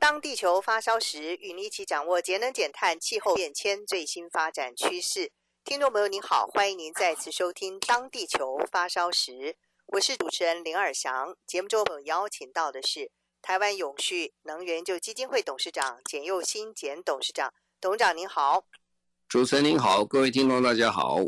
当地球发烧时，与您一起掌握节能减碳、气候变迁最新发展趋势。听众朋友您好，欢迎您再次收听《当地球发烧时》，我是主持人林尔祥。节目中我们邀请到的是台湾永续能源研究基金会董事长简佑新简董事长，董事长您好。主持人您好，各位听众大家好。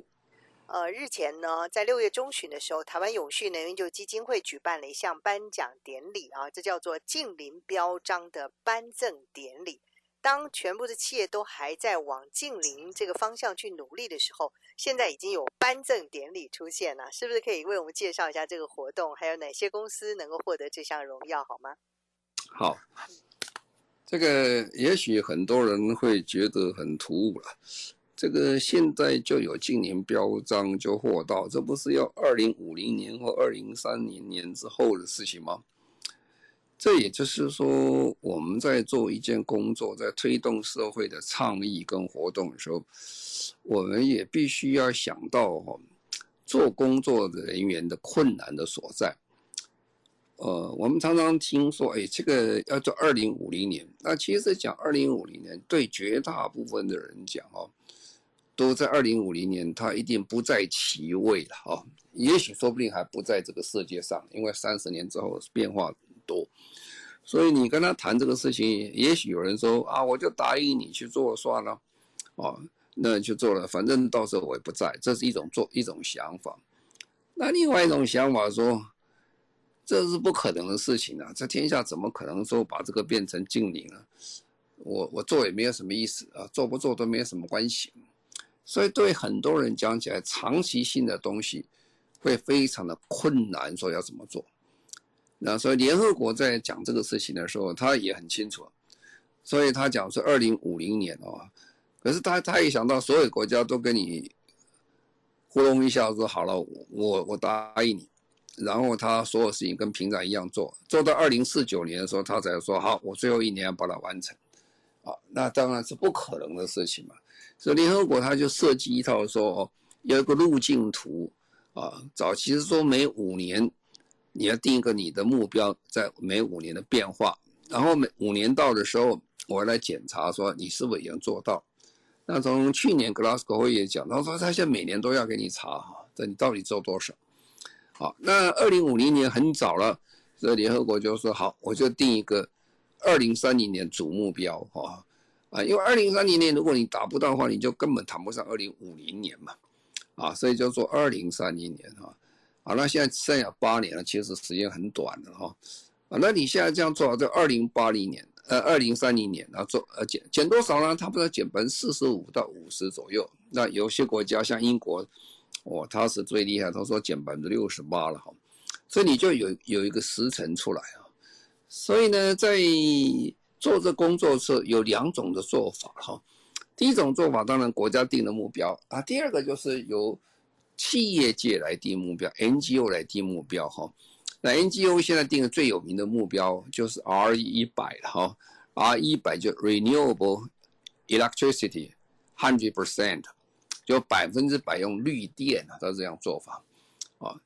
呃，日前呢，在六月中旬的时候，台湾永续能源就基金会举办了一项颁奖典礼啊，这叫做“近邻标章”的颁赠典礼。当全部的企业都还在往近邻这个方向去努力的时候，现在已经有颁赠典礼出现了，是不是可以为我们介绍一下这个活动，还有哪些公司能够获得这项荣耀，好吗？好，这个也许很多人会觉得很突兀了。这个现在就有近年标章就获到，这不是要二零五零年或二零三零年之后的事情吗？这也就是说，我们在做一件工作，在推动社会的倡议跟活动的时候，我们也必须要想到哈，做工作的人员的困难的所在。呃，我们常常听说，哎，这个要做二零五零年，那其实讲二零五零年，对绝大部分的人讲哦。都在二零五零年，他一定不在其位了啊！也许说不定还不在这个世界上，因为三十年之后变化多，所以你跟他谈这个事情，也许有人说啊，我就答应你去做算了，哦，那就做了，反正到时候我也不在，这是一种做一种想法。那另外一种想法说，这是不可能的事情啊！这天下怎么可能说把这个变成净零呢？我我做也没有什么意思啊，做不做都没有什么关系。所以对很多人讲起来，长期性的东西会非常的困难，说要怎么做。那所以联合国在讲这个事情的时候，他也很清楚，所以他讲是二零五零年哦。可是他他也想到所有国家都跟你糊弄一下，说好了，我我答应你，然后他所有事情跟平常一样做，做到二零四九年的时候，他才说好，我最后一年要把它完成。啊，那当然是不可能的事情嘛。所以联合国他就设计一套说，哦，有一个路径图啊。早期是说每五年你要定一个你的目标，在每五年的变化，然后每五年到的时候，我来检查说你是否已经做到。那从去年格拉斯哥会议讲，他说他现在每年都要给你查哈，这你到底做多少？好，那二零五零年很早了，所以联合国就说好，我就定一个。二零三零年主目标哈，啊因为二零三零年如果你达不到的话，你就根本谈不上二零五零年嘛啊，所以叫做二零三零年哈。好，那现在剩下八年了，其实时间很短的哈啊。那你现在这样做，就二零八零年呃二零三零年，然后做呃减减多少呢？差不多减百分之四十五到五十左右。那有些国家像英国，哦，他是最厉害，他说减百分之六十八了哈。所以你就有有一个时程出来啊。所以呢，在做这工作是有两种的做法哈。第一种做法当然国家定的目标啊，第二个就是由企业界来定目标，NGO 来定目标哈。那 NGO 现在定的最有名的目标就是 R 一百哈，R 一百就 Renewable Electricity Hundred Percent，就百分之百用绿电啊，它这样做法啊。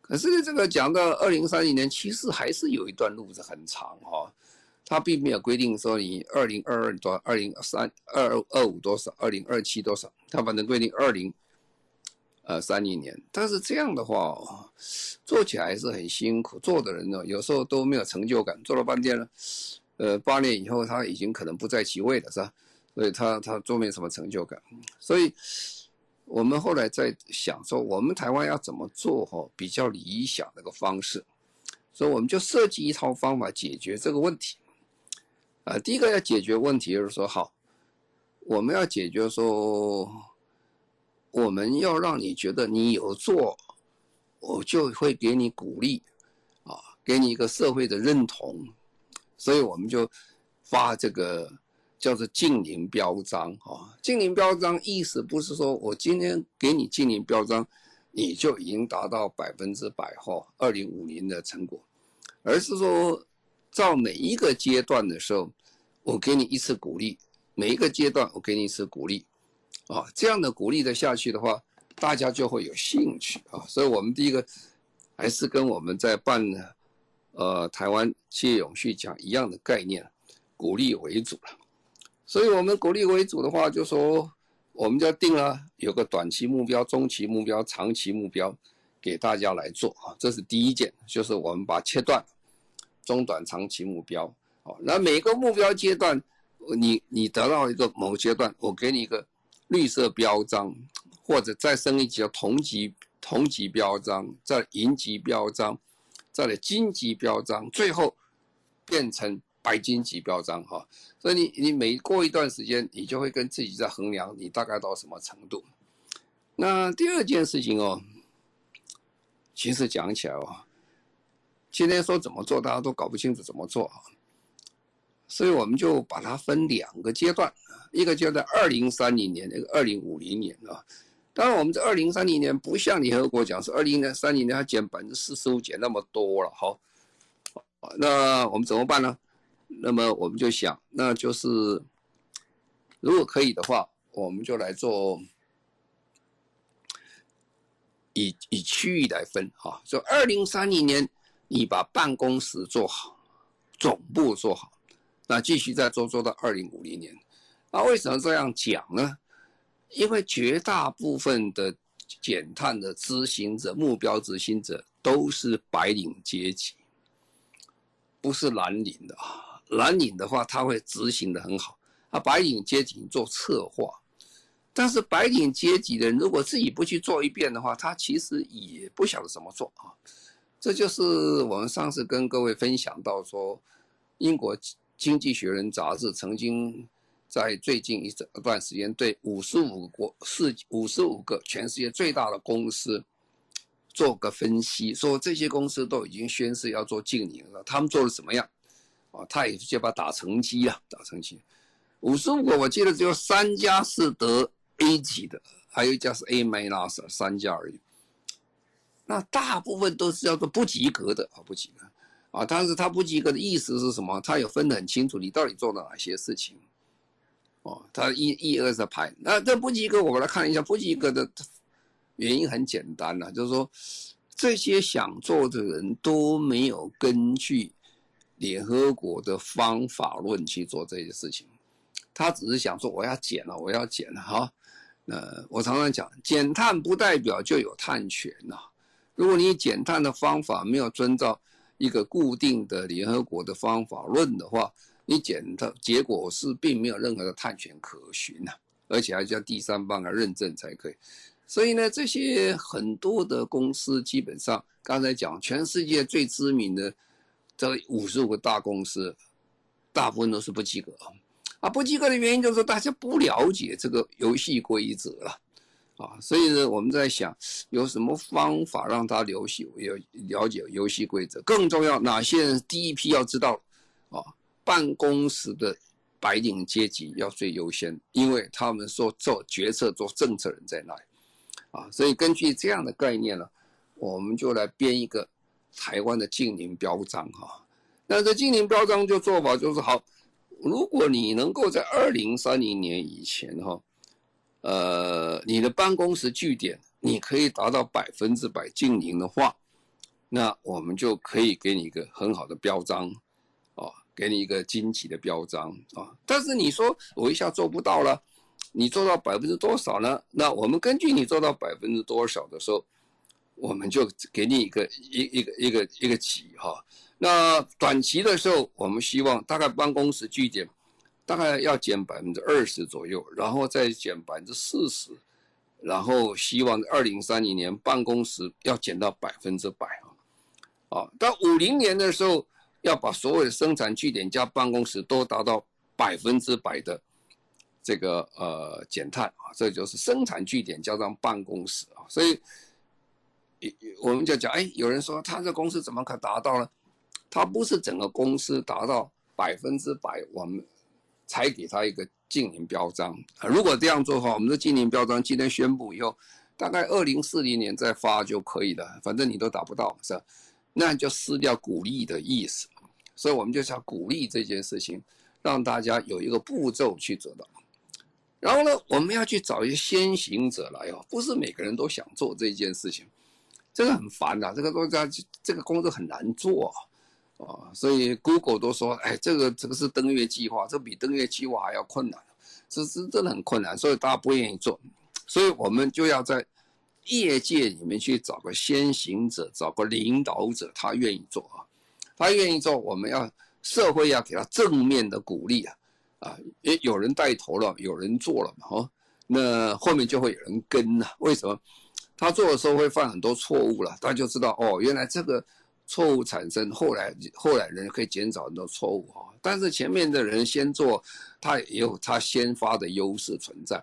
可是这个讲到二零三零年，其实还是有一段路子很长哈。它并没有规定说你二零二二多少，二零三二二五多少，二零二七多少，它反正规定二零呃三零年。但是这样的话，做起来是很辛苦，做的人呢有时候都没有成就感，做了半天了，呃八年以后他已经可能不在其位了，是吧？所以他他做没什么成就感，所以。我们后来在想说，我们台湾要怎么做哈比较理想的一个方式，所以我们就设计一套方法解决这个问题。啊，第一个要解决问题就是说，好，我们要解决说，我们要让你觉得你有做，我就会给你鼓励，啊，给你一个社会的认同，所以我们就发这个叫做净零标章啊。净零标章意思不是说我今天给你净零标章，你就已经达到百分之百哈二零五零的成果，而是说照每一个阶段的时候，我给你一次鼓励，每一个阶段我给你一次鼓励，啊，这样的鼓励的下去的话，大家就会有兴趣啊。所以我们第一个还是跟我们在办呃台湾企业永续奖一样的概念，鼓励为主了。所以我们鼓励为主的话，就说。我们就定了有个短期目标、中期目标、长期目标，给大家来做啊。这是第一件，就是我们把切断中短长期目标。好，那每个目标阶段，你你得到一个某阶段，我给你一个绿色标章，或者再升一级叫同级同级标章，再银级标章，再来金级标章，最后变成。白金级标章哈，所以你你每过一段时间，你就会跟自己在衡量你大概到什么程度。那第二件事情哦，其实讲起来哦，今天说怎么做，大家都搞不清楚怎么做啊，所以我们就把它分两个阶段，一个阶段二零三零年，一个二零五零年啊。当然，我们这二零三零年不像联合国讲是二零三零年它减百分之四十五减那么多了，好，那我们怎么办呢？那么我们就想，那就是如果可以的话，我们就来做以以区域来分啊。就二零三零年，你把办公室做好，总部做好，那继续再做做到二零五零年。那为什么这样讲呢？因为绝大部分的减碳的执行者、目标执行者都是白领阶级，不是蓝领的啊。蓝领的话，他会执行的很好，啊，白领阶级做策划，但是白领阶级的人如果自己不去做一遍的话，他其实也不晓得怎么做啊。这就是我们上次跟各位分享到说，英国经济学人杂志曾经在最近一段时间对五十五国世五十五个全世界最大的公司做个分析，说这些公司都已经宣誓要做净零了，他们做的怎么样？啊，他也就把打成绩啊，打成绩。五十五个，我记得只有三家是得 A 级的，还有一家是 A minus，三家而已。那大部分都是叫做不及格的啊，不及格啊。但是他不及格的意思是什么？他有分得很清楚，你到底做了哪些事情。哦，他一一二三排。那这不及格，我们来看一下不及格的原因很简单了，就是说这些想做的人都没有根据。联合国的方法论去做这些事情，他只是想说我要减了，我要减了哈。呃，我常常讲，减碳不代表就有碳权呐。如果你减碳的方法没有遵照一个固定的联合国的方法论的话，你减的结果是并没有任何的碳权可循呐，而且还要第三方来认证才可以。所以呢，这些很多的公司基本上刚才讲，全世界最知名的。这五十五个大公司，大部分都是不及格啊！不及格的原因就是大家不了解这个游戏规则了！啊所以呢，我们在想有什么方法让他了解有了解游戏规则？更重要，哪些人第一批要知道啊？办公室的白领阶级要最优先，因为他们说做决策、做政策人在那里啊！所以根据这样的概念呢，我们就来编一个。台湾的净零标章哈，那这净零标章就做法就是好，如果你能够在二零三零年以前哈，呃，你的办公室据点你可以达到百分之百经营的话，那我们就可以给你一个很好的标章，啊，给你一个惊奇的标章啊。但是你说我一下做不到了，你做到百分之多少呢？那我们根据你做到百分之多少的时候。我们就给你一个一一个一个一个级哈，那短期的时候，我们希望大概办公室据点大概要减百分之二十左右，然后再减百分之四十，然后希望二零三零年办公室要减到百分之百啊，啊，到五零年的时候要把所有的生产据点加办公室都达到百分之百的这个呃减碳啊，这就是生产据点加上办公室啊，所以。我们就讲，哎，有人说他这公司怎么可达到呢？他不是整个公司达到百分之百我们才给他一个禁令标章。如果这样做的话，我们的禁令标章今天宣布以后，大概二零四零年再发就可以了，反正你都达不到，是吧？那就失掉鼓励的意思。所以我们就是要鼓励这件事情，让大家有一个步骤去做到。然后呢，我们要去找一些先行者来哦，不是每个人都想做这件事情，这个很烦的，这个东西这个工作很难做啊，所以 Google 都说，哎，这个这个是登月计划，这比登月计划还要困难，这是真的很困难，所以大家不愿意做，所以我们就要在业界里面去找个先行者，找个领导者，他愿意做啊，他愿意做，我们要社会要给他正面的鼓励啊。啊，也有人带头了，有人做了嘛，哈，那后面就会有人跟呐。为什么？他做的时候会犯很多错误了，他就知道哦，原来这个错误产生，后来后来人可以减少很多错误啊。但是前面的人先做，他也有他先发的优势存在，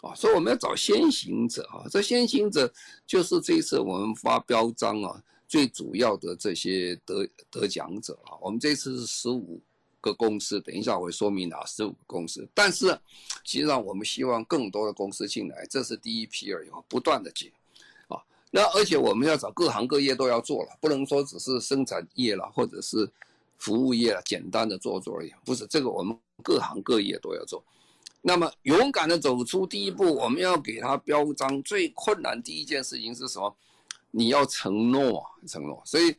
啊，所以我们要找先行者啊。这先行者就是这一次我们发标章啊，最主要的这些得得奖者啊。我们这次是十五。个公司，等一下我会说明哪十五个公司。但是，实际上我们希望更多的公司进来，这是第一批而已，不断的进，那而且我们要找各行各业都要做了，不能说只是生产业了或者是服务业了，简单的做做而已，不是这个，我们各行各业都要做。那么勇敢的走出第一步，我们要给他标章，最困难第一件事情是什么？你要承诺，承诺。所以，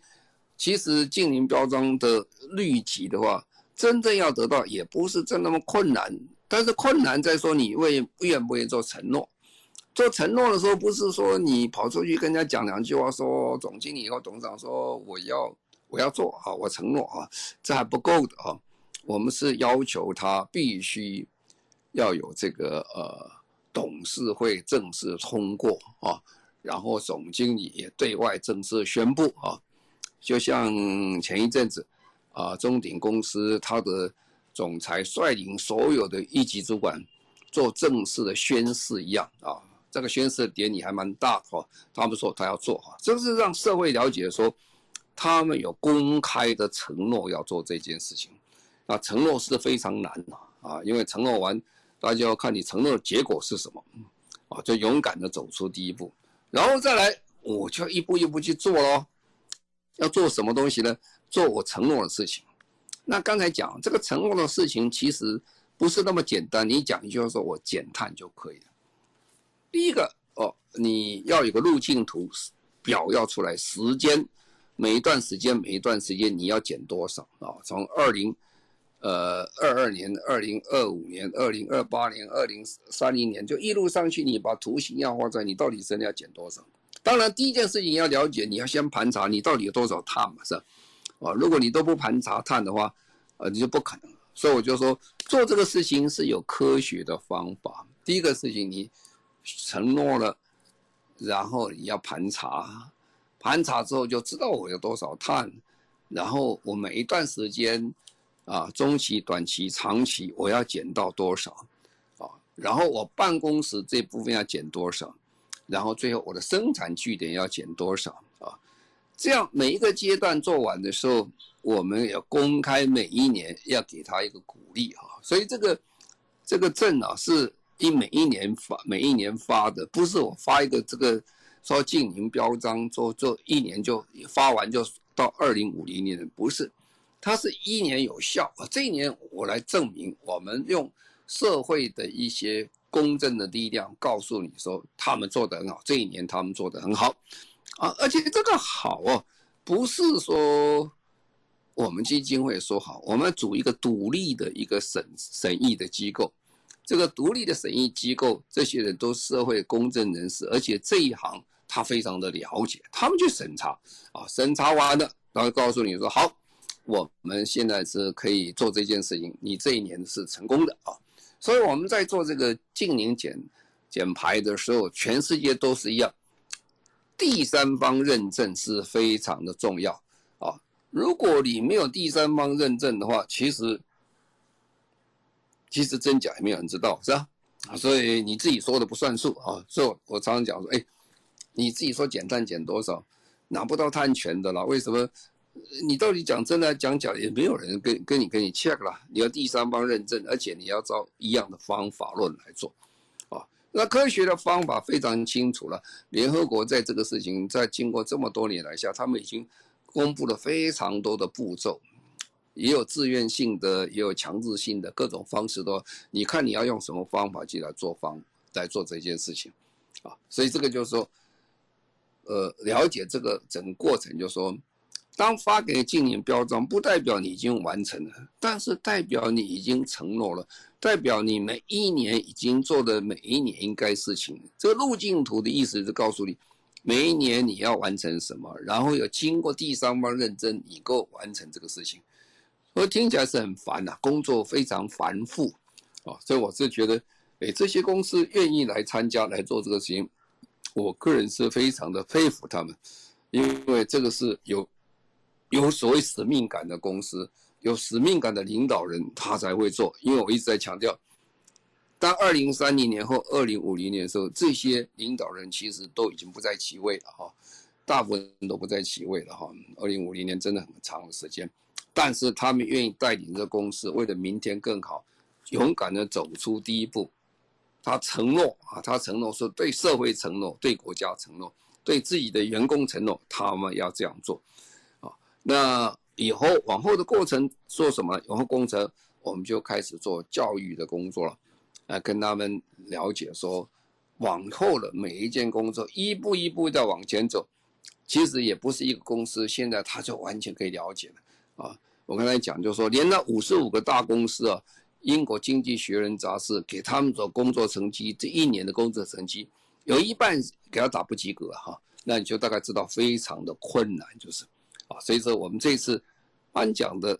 其实净零标章的率级的话。真正要得到也不是真那么困难，但是困难在说你愿愿不愿意做承诺。做承诺的时候，不是说你跑出去跟人家讲两句话，说总经理或董事长说我要我要做啊，我承诺啊，这还不够的啊。我们是要求他必须要有这个呃董事会正式通过啊，然后总经理也对外正式宣布啊，就像前一阵子。啊，中鼎公司他的总裁率领所有的一级主管做正式的宣誓一样啊，这个宣誓的典礼还蛮大的哈。他们说他要做哈，这是让社会了解说他们有公开的承诺要做这件事情。啊，承诺是非常难的啊，因为承诺完，大家要看你承诺的结果是什么啊，就勇敢的走出第一步，然后再来我就一步一步去做喽。要做什么东西呢？做我承诺的事情，那刚才讲这个承诺的事情其实不是那么简单。你讲一句话说我减碳就可以了。第一个哦，你要有个路径图表要出来，时间每一段时间每一段时间你要减多少啊？从二零呃二二年、二零二五年、二零二八年、二零三零年就一路上去，你把图形要画出来，你到底真的要减多少？当然，第一件事情要了解，你要先盘查你到底有多少碳嘛，是吧？啊，如果你都不盘查碳的话，呃，你就不可能。所以我就说，做这个事情是有科学的方法。第一个事情，你承诺了，然后你要盘查，盘查之后就知道我有多少碳，然后我每一段时间，啊，中期、短期、长期，我要减到多少，啊，然后我办公室这部分要减多少，然后最后我的生产据点要减多少。啊这样每一个阶段做完的时候，我们要公开每一年要给他一个鼓励哈，所以这个这个证啊是一每一年发每一年发的，不是我发一个这个说进行标章做做一年就发完就到二零五零年的，不是，它是一年有效啊。这一年我来证明，我们用社会的一些公正的力量告诉你说他们做得很好，这一年他们做得很好。啊，而且这个好哦，不是说我们基金会说好，我们组一个独立的一个审审议的机构，这个独立的审议机构，这些人都社会公正人士，而且这一行他非常的了解，他们去审查，啊，审查完了，然后告诉你说好，我们现在是可以做这件事情，你这一年是成功的啊，所以我们在做这个净零减减排的时候，全世界都是一样。第三方认证是非常的重要啊！如果你没有第三方认证的话，其实其实真假也没有人知道，是吧？啊，所以你自己说的不算数啊！所以我常常讲说，哎，你自己说减碳减多少，拿不到碳权的啦。为什么？你到底讲真的讲假，也没有人跟跟你跟你 check 了。你要第三方认证，而且你要照一样的方法论来做，啊，那科学的方法非常清楚了。联合国在这个事情，在经过这么多年来下，他们已经公布了非常多的步骤，也有自愿性的，也有强制性的，各种方式都，你看你要用什么方法去来做方来做这件事情，啊，所以这个就是说，呃，了解这个整个过程，就是说。当发给净零标章，不代表你已经完成了，但是代表你已经承诺了，代表你每一年已经做的每一年应该事情。这个路径图的意思是告诉你，每一年你要完成什么，然后有经过第三方认证，你够完成这个事情。我听起来是很烦呐，工作非常繁复，啊，所以我是觉得，哎，这些公司愿意来参加来做这个事情，我个人是非常的佩服他们，因为这个是有。有所谓使命感的公司，有使命感的领导人，他才会做。因为我一直在强调，当二零三零年后、二零五零年的时候，这些领导人其实都已经不在其位了哈，大部分都不在其位了哈。二零五零年真的很长的时间，但是他们愿意带领这公司，为了明天更好，勇敢的走出第一步。他承诺啊，他承诺说对社会承诺，对国家承诺，对自己的员工承诺，他们要这样做。啊那以后往后的过程做什么？往后工程我们就开始做教育的工作了，来跟他们了解说，往后的每一件工作一步一步的往前走，其实也不是一个公司现在他就完全可以了解了啊。我刚才讲就是说，连那五十五个大公司啊，英国经济学人杂志给他们的工作成绩，这一年的工作成绩有一半给他打不及格哈，那你就大概知道非常的困难就是。啊，所以说我们这次颁奖的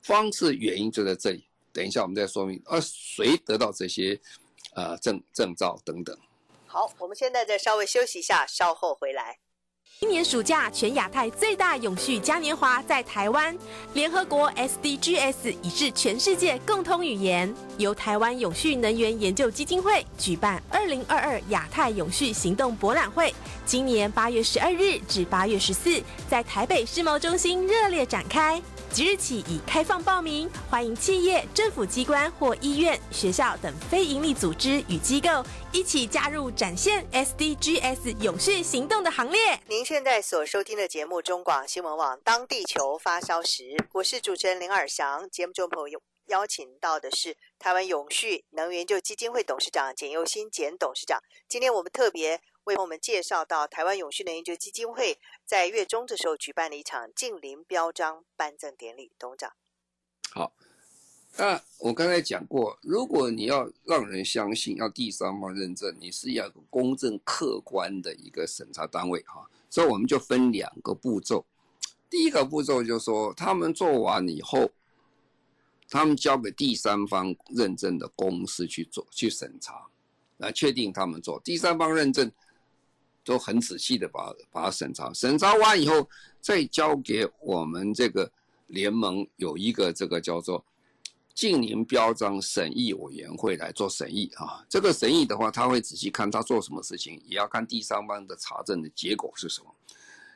方式原因就在这里。等一下我们再说明，啊，谁得到这些呃证证照等等。好，我们现在再稍微休息一下，稍后回来。今年暑假，全亚太最大永续嘉年华在台湾，联合国 SDGs 已是全世界共通语言。由台湾永续能源研究基金会举办二零二二亚太永续行动博览会，今年八月十二日至八月十四，在台北世贸中心热烈展开。即日起已开放报名，欢迎企业、政府机关或医院、学校等非营利组织与机构一起加入展现 SDGs 永续行动的行列。您现在所收听的节目中广新闻网，当地球发烧时，我是主持人林尔祥。节目中朋友邀请到的是台湾永续能源就基金会董事长简又新简董事长。今天我们特别。为我们介绍到台湾永续能源基金会在月中的时候举办了一场净零标章颁证典礼，董事长。好，那我刚才讲过，如果你要让人相信，要第三方认证，你是要公正客观的一个审查单位哈，所以我们就分两个步骤。第一个步骤就是说，他们做完以后，他们交给第三方认证的公司去做去审查，来确定他们做第三方认证。都很仔细的把把它审查，审查完以后再交给我们这个联盟有一个这个叫做净零标章审议委员会来做审议啊。这个审议的话，他会仔细看他做什么事情，也要看第三方的查证的结果是什么。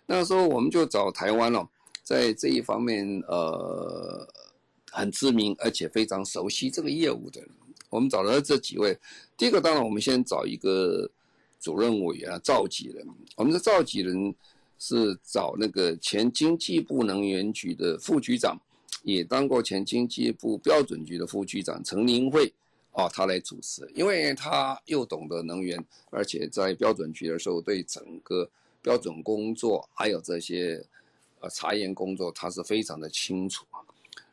那时候我们就找台湾了，在这一方面呃很知名而且非常熟悉这个业务的，我们找了这几位。第一个当然我们先找一个。主任委员，召集人，我们的召集人是找那个前经济部能源局的副局长，也当过前经济部标准局的副局长陈林慧啊，他来主持，因为他又懂得能源，而且在标准局的时候对整个标准工作还有这些呃查验工作，他是非常的清楚。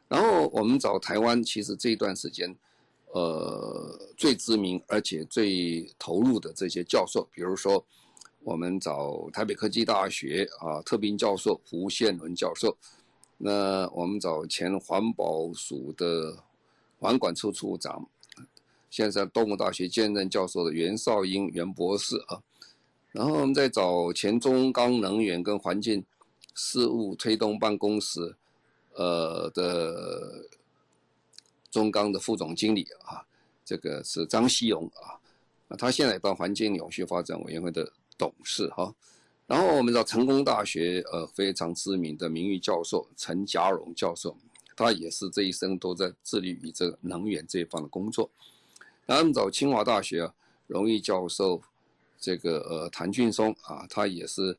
然后我们找台湾，其实这段时间。呃，最知名而且最投入的这些教授，比如说，我们找台北科技大学啊特聘教授胡宪伦教授，那我们找前环保署的环管处处长，现在东吴大学兼任教授的袁绍英袁博士啊，然后我们再找前中钢能源跟环境事务推动办公室呃的。中钢的副总经理啊，这个是张希荣啊，他现在当环境永续发展委员会的董事哈。然后我们知道成功大学呃非常知名的名誉教授陈家荣教授，他也是这一生都在致力于这个能源这一方的工作。然后我们找清华大学啊荣誉教授这个呃谭俊松啊，他也是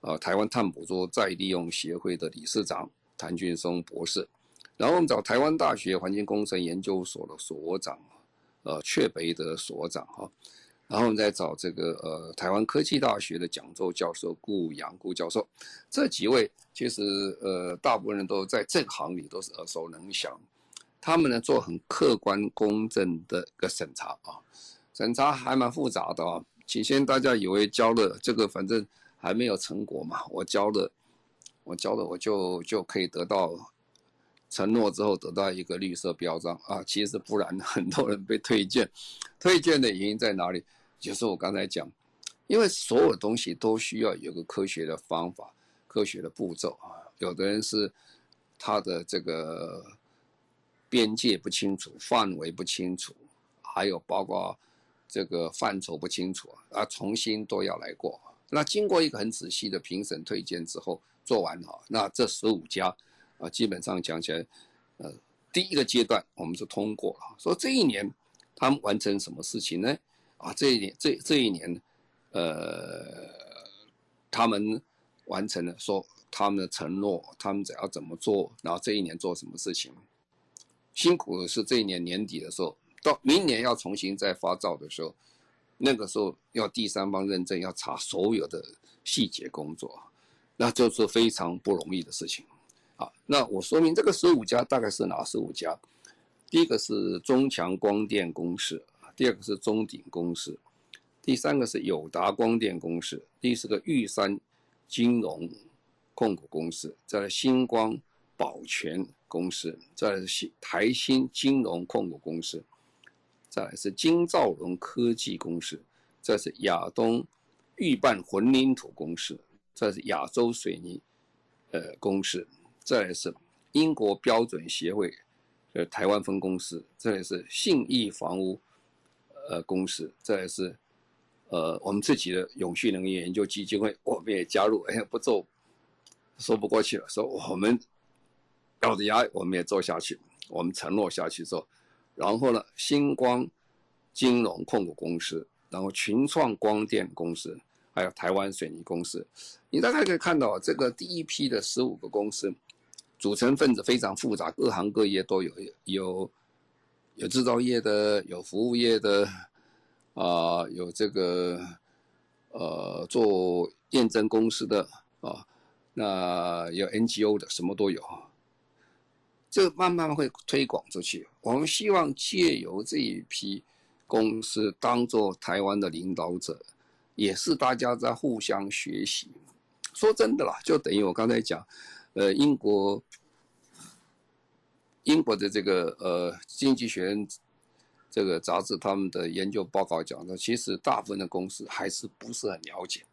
呃台湾碳捕捉再利用协会的理事长谭俊松博士。然后我们找台湾大学环境工程研究所的所长，呃，阙培德所长哈。然后我们再找这个呃台湾科技大学的讲座教授顾阳顾教授，这几位其实呃大部分人都在这行里都是耳熟能详。他们呢做很客观公正的一个审查啊，审查还蛮复杂的啊。起先大家以为交了这个反正还没有成果嘛，我交了，我交了我就就可以得到。承诺之后得到一个绿色标章啊，其实不然，很多人被推荐，推荐的原因在哪里？就是我刚才讲，因为所有东西都需要有个科学的方法、科学的步骤啊。有的人是他的这个边界不清楚、范围不清楚，还有包括这个范畴不清楚啊，重新都要来过。那经过一个很仔细的评审推荐之后，做完了，那这十五家。啊，基本上讲起来，呃，第一个阶段我们是通过了。说这一年他们完成什么事情呢？啊，这一年这这一年，呃，他们完成了说他们的承诺，他们只要怎么做，然后这一年做什么事情。辛苦的是这一年年底的时候，到明年要重新再发照的时候，那个时候要第三方认证，要查所有的细节工作，那就是非常不容易的事情。好，那我说明这个十五家大概是哪十五家？第一个是中强光电公司，第二个是中鼎公司，第三个是友达光电公司，第四个玉山金融控股公司，再来新光保全公司，再来是台新金融控股公司，再来是金兆龙科技公司，再是亚东预拌混凝土公司，再是亚洲水泥呃公司。再来是英国标准协会的台湾分公司，再来是信义房屋呃公司，再来是呃我们自己的永续能源研究基金会，我们也加入，哎呀不做说不过去了，说我们咬着牙我们也做下去，我们承诺下去之后，然后呢，星光金融控股公司，然后群创光电公司，还有台湾水泥公司，你大概可以看到这个第一批的十五个公司。组成分子非常复杂，各行各业都有，有有制造业的，有服务业的，啊、有这个呃做验证公司的啊，那有 NGO 的，什么都有。这慢慢会推广出去。我们希望借由这一批公司当做台湾的领导者，也是大家在互相学习。说真的啦，就等于我刚才讲。呃，英国英国的这个呃《经济学人》这个杂志，他们的研究报告讲的，其实大部分的公司还是不是很了解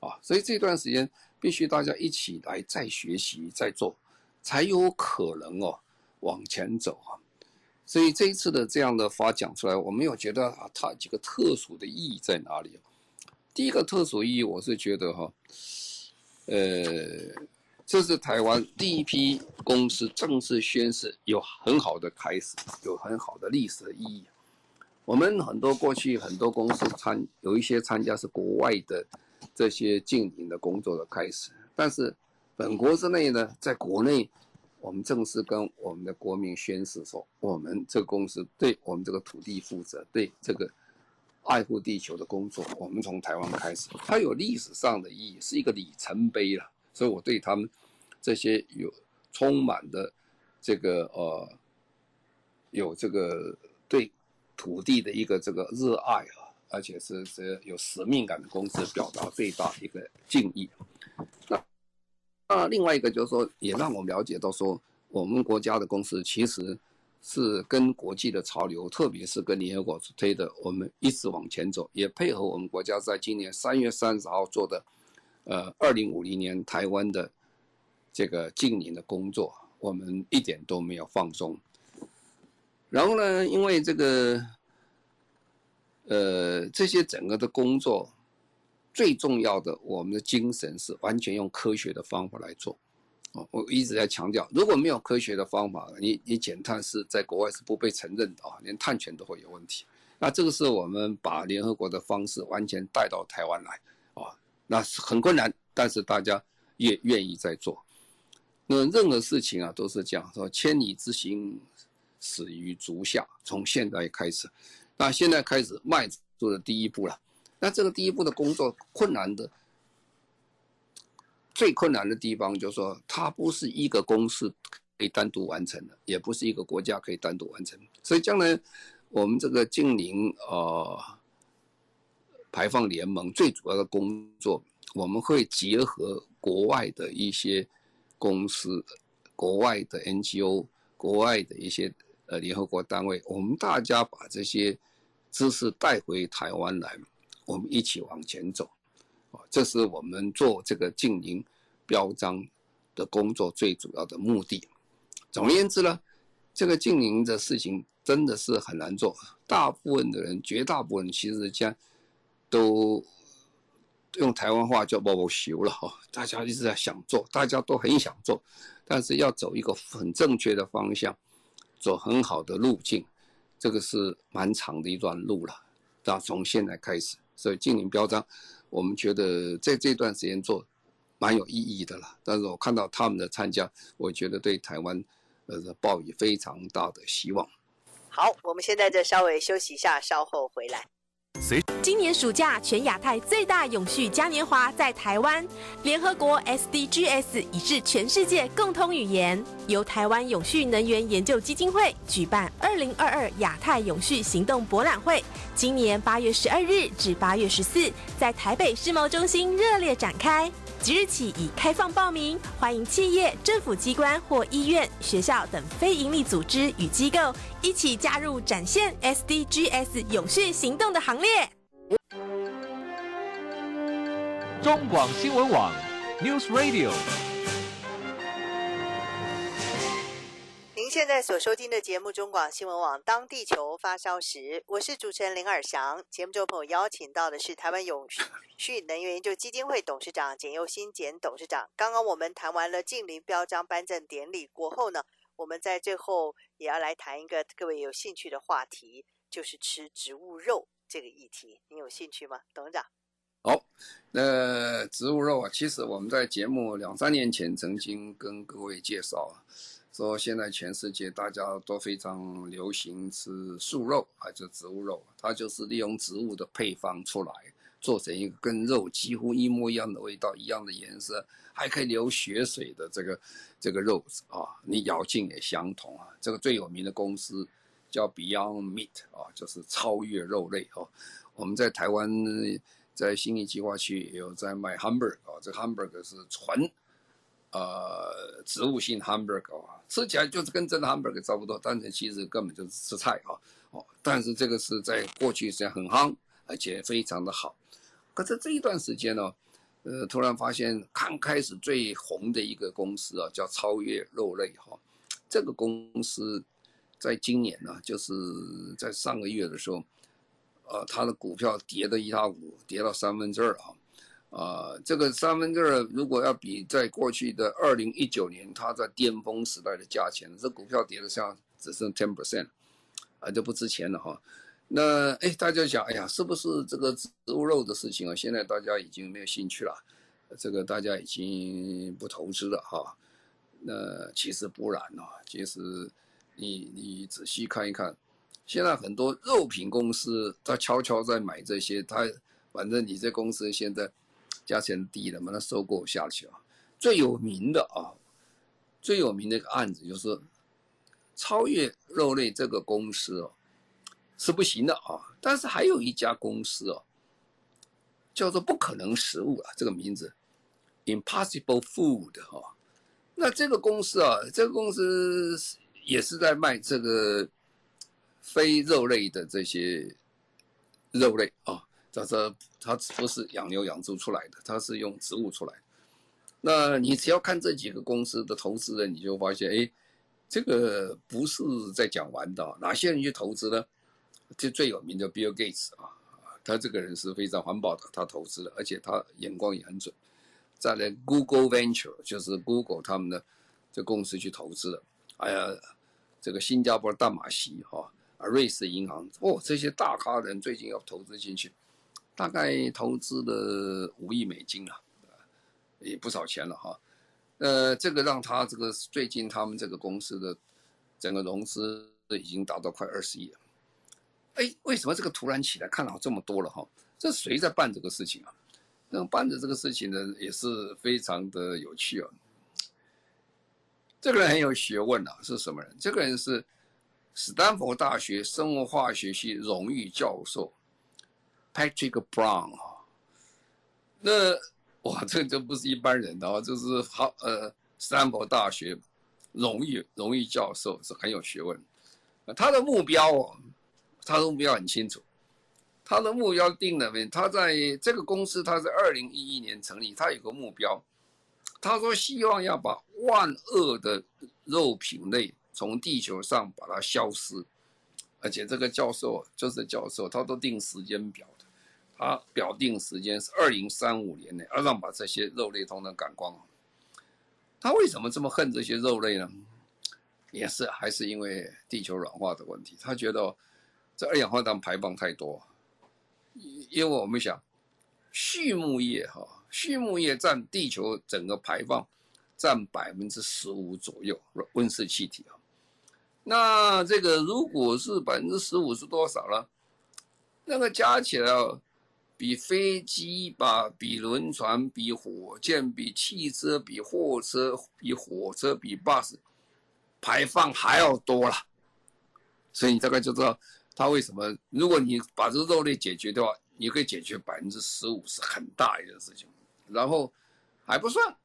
啊，所以这段时间必须大家一起来再学习、再做，才有可能哦往前走啊。所以这一次的这样的发讲出来，我没有觉得啊，它几个特殊的意义在哪里？第一个特殊意义，我是觉得哈，呃。这是台湾第一批公司正式宣誓，有很好的开始，有很好的历史的意义。我们很多过去很多公司参有一些参加是国外的这些净零的工作的开始，但是本国之内呢，在国内我们正式跟我们的国民宣誓说，我们这个公司对我们这个土地负责，对这个爱护地球的工作，我们从台湾开始，它有历史上的意义，是一个里程碑了。所以我对他们。这些有充满的这个呃，有这个对土地的一个这个热爱啊，而且是这有使命感的公司，表达最大一个敬意。那那另外一个就是说，也让我了解到说，我们国家的公司其实是跟国际的潮流，特别是跟联合国推的，我们一直往前走，也配合我们国家在今年三月三十号做的呃二零五零年台湾的。这个净零的工作，我们一点都没有放松。然后呢，因为这个，呃，这些整个的工作，最重要的，我们的精神是完全用科学的方法来做。哦，我一直在强调，如果没有科学的方法，你你减碳是在国外是不被承认的啊，连碳权都会有问题。那这个是我们把联合国的方式完全带到台湾来啊，那是很困难，但是大家也愿意在做。那任何事情啊，都是这样说，千里之行，始于足下。从现在开始，那现在开始迈出了第一步了。那这个第一步的工作困难的。最困难的地方就是说，它不是一个公司可以单独完成的，也不是一个国家可以单独完成。所以将来我们这个近邻呃排放联盟最主要的工作，我们会结合国外的一些公司、国外的 NGO、国外的一些呃联合国单位，我们大家把这些知识带回台湾来，我们一起往前走。这是我们做这个净零标章的工作最主要的目的。总而言之呢，这个净零的事情真的是很难做。大部分的人，绝大部分其实将都用台湾话叫“摸摸修”了哈。大家一直在想做，大家都很想做，但是要走一个很正确的方向，走很好的路径，这个是蛮长的一段路了。那从现在开始，所以净零标章。我们觉得在这段时间做蛮有意义的了，但是我看到他们的参加，我觉得对台湾呃抱以非常大的希望。好，我们现在就稍微休息一下，稍后回来。今年暑假，全亚太最大永续嘉年华在台湾，联合国 SDGs 已是全世界共通语言，由台湾永续能源研究基金会举办二零二二亚太永续行动博览会，今年八月十二日至八月十四，在台北世贸中心热烈展开。即日起已开放报名，欢迎企业、政府机关或医院、学校等非营利组织与机构一起加入展现 SDGs 永续行动的行。中广新闻网 News Radio。您现在所收听的节目《中广新闻网》，当地球发烧时，我是主持人林尔翔。节目中朋友邀请到的是台湾永续能源研究基金会董事长简佑新简董事长。刚刚我们谈完了近邻标章颁证典礼过后呢，我们在最后也要来谈一个各位有兴趣的话题，就是吃植物肉这个议题。你有兴趣吗，董事长？好，那植物肉啊，其实我们在节目两三年前曾经跟各位介绍啊。说现在全世界大家都非常流行吃素肉，啊，就植物肉？它就是利用植物的配方出来，做成一个跟肉几乎一模一样的味道、一样的颜色，还可以流血水的这个这个肉啊，你咬劲也相同啊。这个最有名的公司叫 Beyond Meat 啊，就是超越肉类哦。我们在台湾在新义计划区也有在卖 Hamburger 啊，这 Hamburger 是纯。呃，植物性 hamburger 啊，吃起来就是跟真的 hamburger 差不多，但是其实根本就是吃菜啊。哦，但是这个是在过去是很夯，而且非常的好。可是这一段时间呢，呃，突然发现刚开始最红的一个公司啊，叫超越肉类哈。这个公司在今年呢，就是在上个月的时候，呃，它的股票跌得一塌糊涂，跌到三分之二啊。啊，这个三分之二如果要比在过去的二零一九年，它在巅峰时代的价钱，这股票跌的像只剩 ten percent，啊，就不值钱了哈。那哎，大家想，哎呀，是不是这个植物肉的事情啊？现在大家已经没有兴趣了，这个大家已经不投资了哈。那其实不然啊，其实你你仔细看一看，现在很多肉品公司他悄悄在买这些，他反正你这公司现在。价钱低了，把它收购下去啊！最有名的啊，最有名的一个案子就是超越肉类这个公司哦，是不行的啊。但是还有一家公司哦，叫做不可能食物啊，这个名字 Impossible Food 哈。那这个公司啊，这个公司也是在卖这个非肉类的这些肉类啊。这这它不是养牛养猪出来的，它是用植物出来的。那你只要看这几个公司的投资人，你就发现，哎，这个不是在讲玩的。哪些人去投资呢？就最有名的 Bill Gates 啊他这个人是非常环保的，他投资了，而且他眼光也很准。再来，Google Venture 就是 Google 他们的这公司去投资了，哎呀，这个新加坡大马西哈啊，瑞士银行哦，这些大咖人最近要投资进去，大概投资了五亿美金了，也不少钱了哈。呃，这个让他这个最近他们这个公司的整个融资已经达到快二十亿了。哎，为什么这个突然起来看好这么多了哈？这谁在办这个事情啊？那办的这个事情呢，也是非常的有趣啊。这个人很有学问啊，是什么人？这个人是斯坦福大学生物化学系荣誉教授 Patrick Brown 啊。那哇，这就不是一般人啊，就是好呃，斯坦福大学荣誉荣誉教授是很有学问。他的目标哦。他的目标很清楚，他的目标定了没？他在这个公司，他是二零一一年成立，他有个目标，他说希望要把万恶的肉品类从地球上把它消失，而且这个教授就是教授，他都定时间表的，他表定时间是二零三五年内要让把这些肉类统统赶光。他为什么这么恨这些肉类呢？也是还是因为地球软化的问题，他觉得。这二氧化碳排放太多，因为我们想，畜牧业哈，畜牧业占地球整个排放占百分之十五左右温室气体啊。那这个如果是百分之十五是多少呢？那个加起来哦比飞机吧，比轮船，比火箭，比汽车，比货车，比火车，比 bus 排放还要多了。所以你大概就知道。它为什么？如果你把这个肉类解决的话，你可以解决百分之十五，是很大一件事情。然后还不算，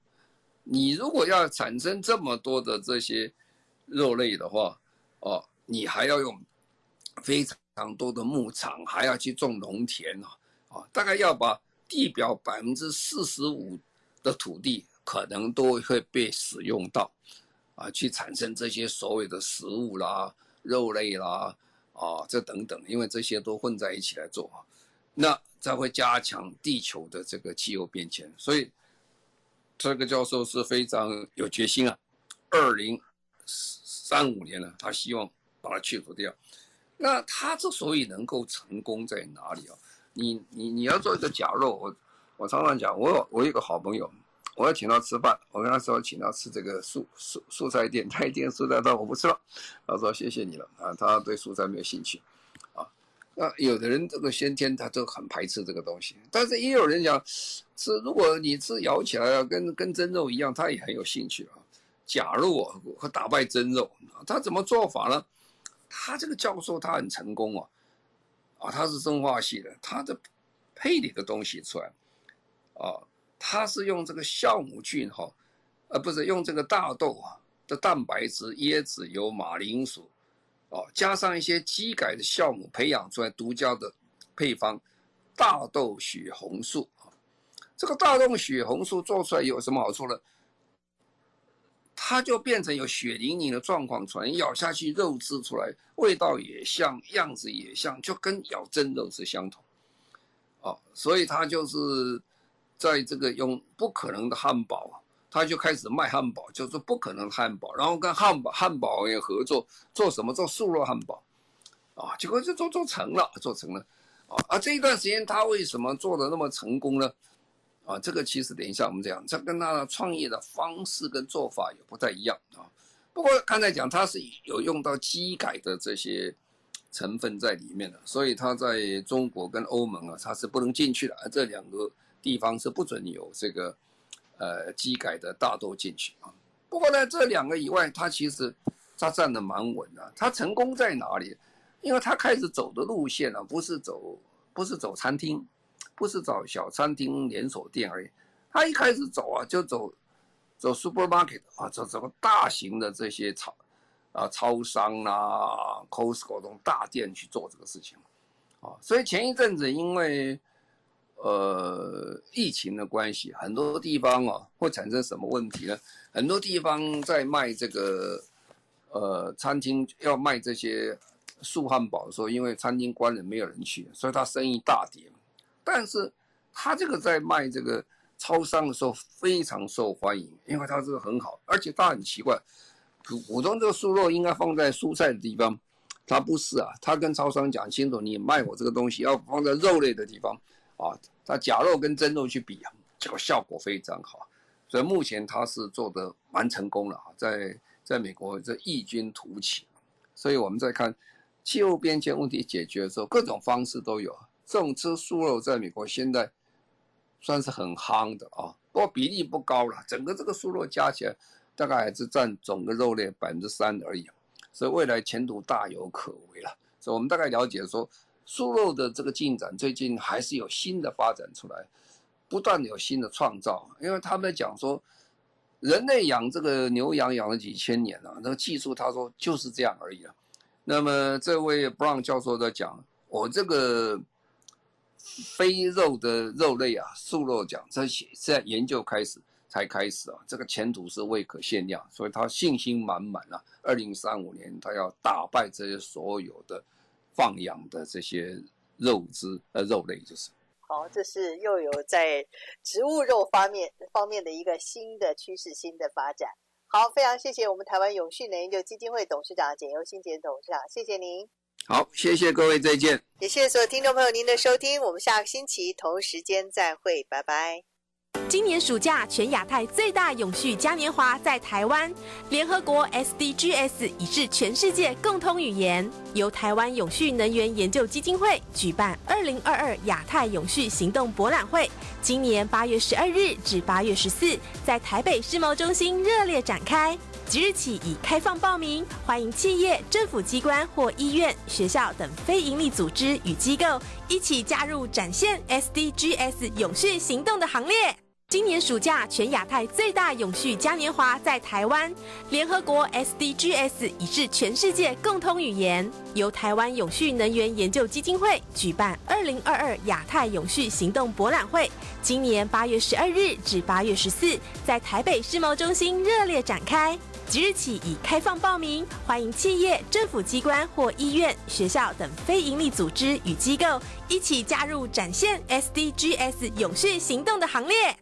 你如果要产生这么多的这些肉类的话，哦，你还要用非常多的牧场，还要去种农田啊，啊，大概要把地表百分之四十五的土地可能都会被使用到，啊，去产生这些所谓的食物啦、肉类啦。啊，这等等，因为这些都混在一起来做，那才会加强地球的这个气候变迁。所以，这个教授是非常有决心啊。二零三五年了，他希望把它去除掉。那他之所以能够成功在哪里啊？你你你要做一个假肉，我我常常讲，我我有个好朋友。我要请他吃饭，我跟他说请他吃这个素素素菜店，他一点素菜饭我不吃了。他说谢谢你了啊，他对素菜没有兴趣。那有的人这个先天他就很排斥这个东西，但是也有人讲吃，如果你吃咬起来啊，跟跟真肉一样，他也很有兴趣啊。假如我会打败真肉，他怎么做法呢？他这个教授他很成功啊，啊他是生化系的，他的配里的东西出来啊。他是用这个酵母菌哈，呃，不是用这个大豆啊的蛋白质、椰子油、马铃薯，哦，加上一些机改的酵母培养出来独家的配方——大豆血红素啊。这个大豆血红素做出来有什么好处呢？它就变成有血淋淋的状况出来，咬下去肉汁出来，味道也像，样子也像，就跟咬真肉是相同。哦，所以它就是。在这个用不可能的汉堡啊，他就开始卖汉堡，就是不可能汉堡，然后跟汉堡汉堡也合作，做什么做素肉汉堡，啊，结果就做做成了，做成了，啊，而这一段时间他为什么做的那么成功呢？啊，这个其实等一下我们讲，这跟他的创业的方式跟做法也不太一样啊。不过刚才讲他是有用到基改的这些成分在里面的，所以他在中国跟欧盟啊，他是不能进去的，而这两个。地方是不准有这个，呃，机改的大豆进去啊。不过呢，这两个以外，他其实他站得蛮稳的。他成功在哪里？因为他开始走的路线啊，不是走不是走餐厅，不是找小餐厅连锁店而已。他一开始走啊，就走走 supermarket 啊，走走大型的这些超啊超商啊，Costco 这种大店去做这个事情啊。所以前一阵子因为呃，疫情的关系，很多地方啊会产生什么问题呢？很多地方在卖这个，呃，餐厅要卖这些素汉堡的时候，因为餐厅关了，没有人去，所以他生意大跌。但是他这个在卖这个超商的时候非常受欢迎，因为他这个很好，而且他很奇怪，普普通这个素肉应该放在蔬菜的地方，他不是啊，他跟超商讲清楚，你卖我这个东西要放在肉类的地方啊，他假肉跟真肉去比啊，结果效果非常好，所以目前他是做得蛮成功了啊，在在美国这异军突起。所以我们在看气候变迁问题解决的时候，各种方式都有。这种吃素肉在美国现在算是很夯的啊，不过比例不高了。整个这个素肉加起来，大概还是占总的肉类百分之三而已。所以未来前途大有可为了。所以我们大概了解说，素肉的这个进展最近还是有新的发展出来，不断有新的创造。因为他们讲说。人类养这个牛羊养了几千年了，那个技术他说就是这样而已啊。那么这位 Brown 教授在讲，我这个非肉的肉类啊，素肉讲，这现在研究开始才开始啊，这个前途是未可限量，所以他信心满满啊。二零三五年他要打败这些所有的放养的这些肉汁呃肉类就是。好，这是又有在植物肉方面方面的一个新的趋势、新的发展。好，非常谢谢我们台湾永续能源研究基金会董事长简又新简董事长，谢谢您。好，谢谢各位，再见。也谢谢所有听众朋友您的收听，我们下个星期同时间再会，拜拜。今年暑假，全亚太最大永续嘉年华在台湾，联合国 SDGs 已是全世界共通语言，由台湾永续能源研究基金会举办二零二二亚太永续行动博览会，今年八月十二日至八月十四，在台北世贸中心热烈展开，即日起已开放报名，欢迎企业、政府机关或医院、学校等非营利组织与机构一起加入展现 SDGs 永续行动的行列。今年暑假，全亚太最大永续嘉年华在台湾，联合国 SDGs 已是全世界共通语言，由台湾永续能源研究基金会举办二零二二亚太永续行动博览会，今年八月十二日至八月十四，在台北世贸中心热烈展开，即日起已开放报名，欢迎企业、政府机关或医院、学校等非营利组织与机构一起加入展现 SDGs 永续行动的行列。